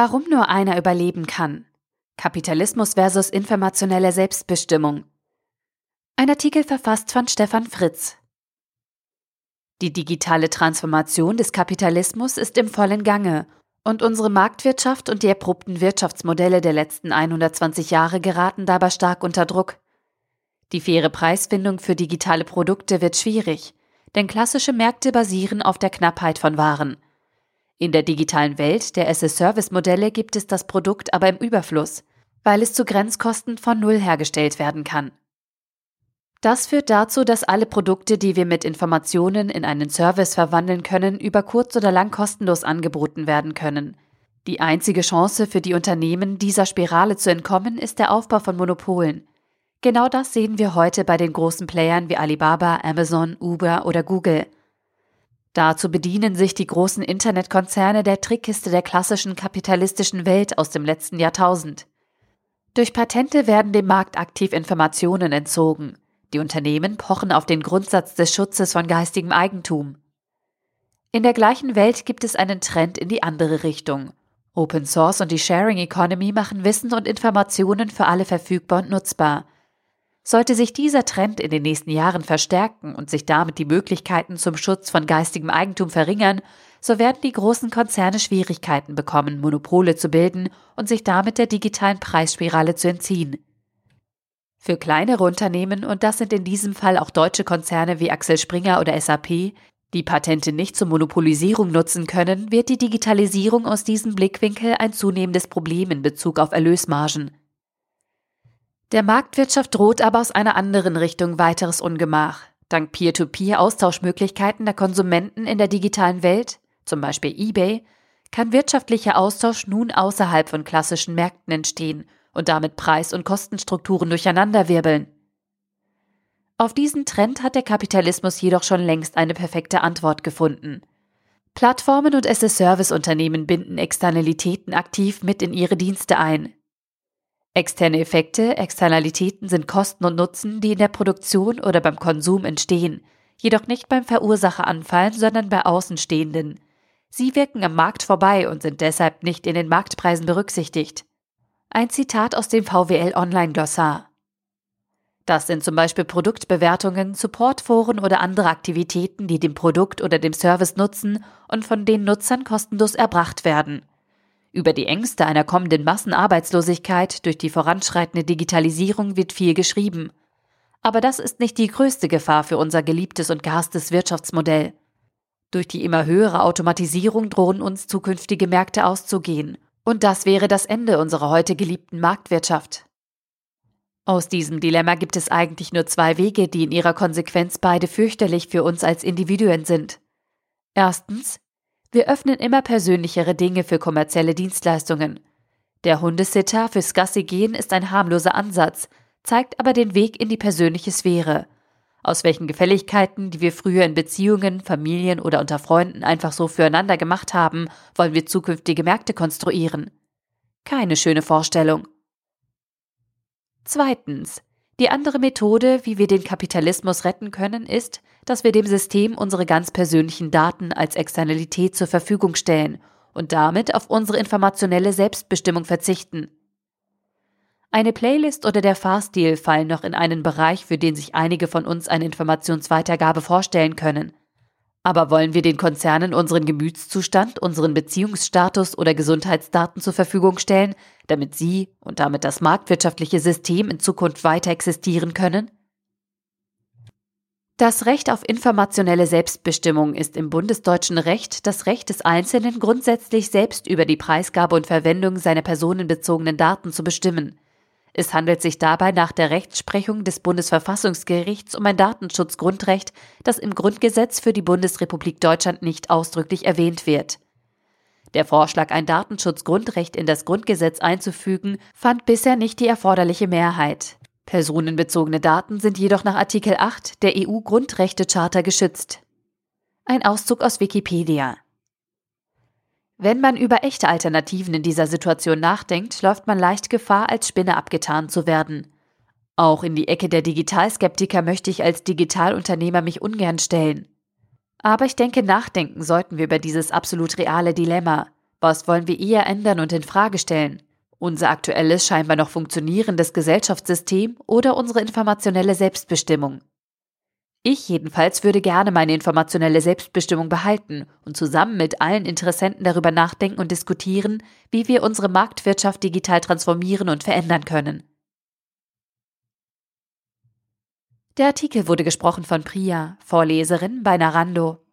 Warum nur einer überleben kann. Kapitalismus versus informationelle Selbstbestimmung. Ein Artikel verfasst von Stefan Fritz. Die digitale Transformation des Kapitalismus ist im vollen Gange und unsere Marktwirtschaft und die erprobten Wirtschaftsmodelle der letzten 120 Jahre geraten dabei stark unter Druck. Die faire Preisfindung für digitale Produkte wird schwierig, denn klassische Märkte basieren auf der Knappheit von Waren. In der digitalen Welt der SS-Service-Modelle gibt es das Produkt aber im Überfluss, weil es zu Grenzkosten von Null hergestellt werden kann. Das führt dazu, dass alle Produkte, die wir mit Informationen in einen Service verwandeln können, über kurz oder lang kostenlos angeboten werden können. Die einzige Chance für die Unternehmen, dieser Spirale zu entkommen, ist der Aufbau von Monopolen. Genau das sehen wir heute bei den großen Playern wie Alibaba, Amazon, Uber oder Google. Dazu bedienen sich die großen Internetkonzerne der Trickkiste der klassischen kapitalistischen Welt aus dem letzten Jahrtausend. Durch Patente werden dem Markt aktiv Informationen entzogen. Die Unternehmen pochen auf den Grundsatz des Schutzes von geistigem Eigentum. In der gleichen Welt gibt es einen Trend in die andere Richtung. Open Source und die Sharing Economy machen Wissen und Informationen für alle verfügbar und nutzbar – sollte sich dieser Trend in den nächsten Jahren verstärken und sich damit die Möglichkeiten zum Schutz von geistigem Eigentum verringern, so werden die großen Konzerne Schwierigkeiten bekommen, Monopole zu bilden und sich damit der digitalen Preisspirale zu entziehen. Für kleinere Unternehmen, und das sind in diesem Fall auch deutsche Konzerne wie Axel Springer oder SAP, die Patente nicht zur Monopolisierung nutzen können, wird die Digitalisierung aus diesem Blickwinkel ein zunehmendes Problem in Bezug auf Erlösmargen. Der Marktwirtschaft droht aber aus einer anderen Richtung weiteres Ungemach. Dank Peer-to-Peer-Austauschmöglichkeiten der Konsumenten in der digitalen Welt, zum Beispiel eBay, kann wirtschaftlicher Austausch nun außerhalb von klassischen Märkten entstehen und damit Preis- und Kostenstrukturen durcheinanderwirbeln. Auf diesen Trend hat der Kapitalismus jedoch schon längst eine perfekte Antwort gefunden. Plattformen und SS-Service-Unternehmen binden Externalitäten aktiv mit in ihre Dienste ein, Externe Effekte, Externalitäten sind Kosten und Nutzen, die in der Produktion oder beim Konsum entstehen, jedoch nicht beim Verursacher anfallen, sondern bei Außenstehenden. Sie wirken am Markt vorbei und sind deshalb nicht in den Marktpreisen berücksichtigt. Ein Zitat aus dem VWL Online Glossar. Das sind zum Beispiel Produktbewertungen, Supportforen oder andere Aktivitäten, die dem Produkt oder dem Service nutzen und von den Nutzern kostenlos erbracht werden. Über die Ängste einer kommenden Massenarbeitslosigkeit durch die voranschreitende Digitalisierung wird viel geschrieben. Aber das ist nicht die größte Gefahr für unser geliebtes und gehasstes Wirtschaftsmodell. Durch die immer höhere Automatisierung drohen uns zukünftige Märkte auszugehen. Und das wäre das Ende unserer heute geliebten Marktwirtschaft. Aus diesem Dilemma gibt es eigentlich nur zwei Wege, die in ihrer Konsequenz beide fürchterlich für uns als Individuen sind. Erstens, wir öffnen immer persönlichere Dinge für kommerzielle Dienstleistungen. Der Hundesitter fürs Gassi-Gehen ist ein harmloser Ansatz, zeigt aber den Weg in die persönliche Sphäre. Aus welchen Gefälligkeiten, die wir früher in Beziehungen, Familien oder unter Freunden einfach so füreinander gemacht haben, wollen wir zukünftige Märkte konstruieren. Keine schöne Vorstellung. Zweitens. Die andere Methode, wie wir den Kapitalismus retten können, ist, dass wir dem System unsere ganz persönlichen Daten als Externalität zur Verfügung stellen und damit auf unsere informationelle Selbstbestimmung verzichten. Eine Playlist oder der Fahrstil fallen noch in einen Bereich, für den sich einige von uns eine Informationsweitergabe vorstellen können. Aber wollen wir den Konzernen unseren Gemütszustand, unseren Beziehungsstatus oder Gesundheitsdaten zur Verfügung stellen, damit sie und damit das marktwirtschaftliche System in Zukunft weiter existieren können? Das Recht auf informationelle Selbstbestimmung ist im bundesdeutschen Recht das Recht des Einzelnen grundsätzlich selbst über die Preisgabe und Verwendung seiner personenbezogenen Daten zu bestimmen. Es handelt sich dabei nach der Rechtsprechung des Bundesverfassungsgerichts um ein Datenschutzgrundrecht, das im Grundgesetz für die Bundesrepublik Deutschland nicht ausdrücklich erwähnt wird. Der Vorschlag, ein Datenschutzgrundrecht in das Grundgesetz einzufügen, fand bisher nicht die erforderliche Mehrheit. Personenbezogene Daten sind jedoch nach Artikel 8 der EU-Grundrechtecharta geschützt. Ein Auszug aus Wikipedia. Wenn man über echte Alternativen in dieser Situation nachdenkt, läuft man leicht Gefahr, als Spinne abgetan zu werden. Auch in die Ecke der Digitalskeptiker möchte ich als Digitalunternehmer mich ungern stellen. Aber ich denke, nachdenken sollten wir über dieses absolut reale Dilemma. Was wollen wir eher ändern und in Frage stellen? Unser aktuelles, scheinbar noch funktionierendes Gesellschaftssystem oder unsere informationelle Selbstbestimmung? Ich jedenfalls würde gerne meine informationelle Selbstbestimmung behalten und zusammen mit allen Interessenten darüber nachdenken und diskutieren, wie wir unsere Marktwirtschaft digital transformieren und verändern können. Der Artikel wurde gesprochen von Priya, Vorleserin bei Narando.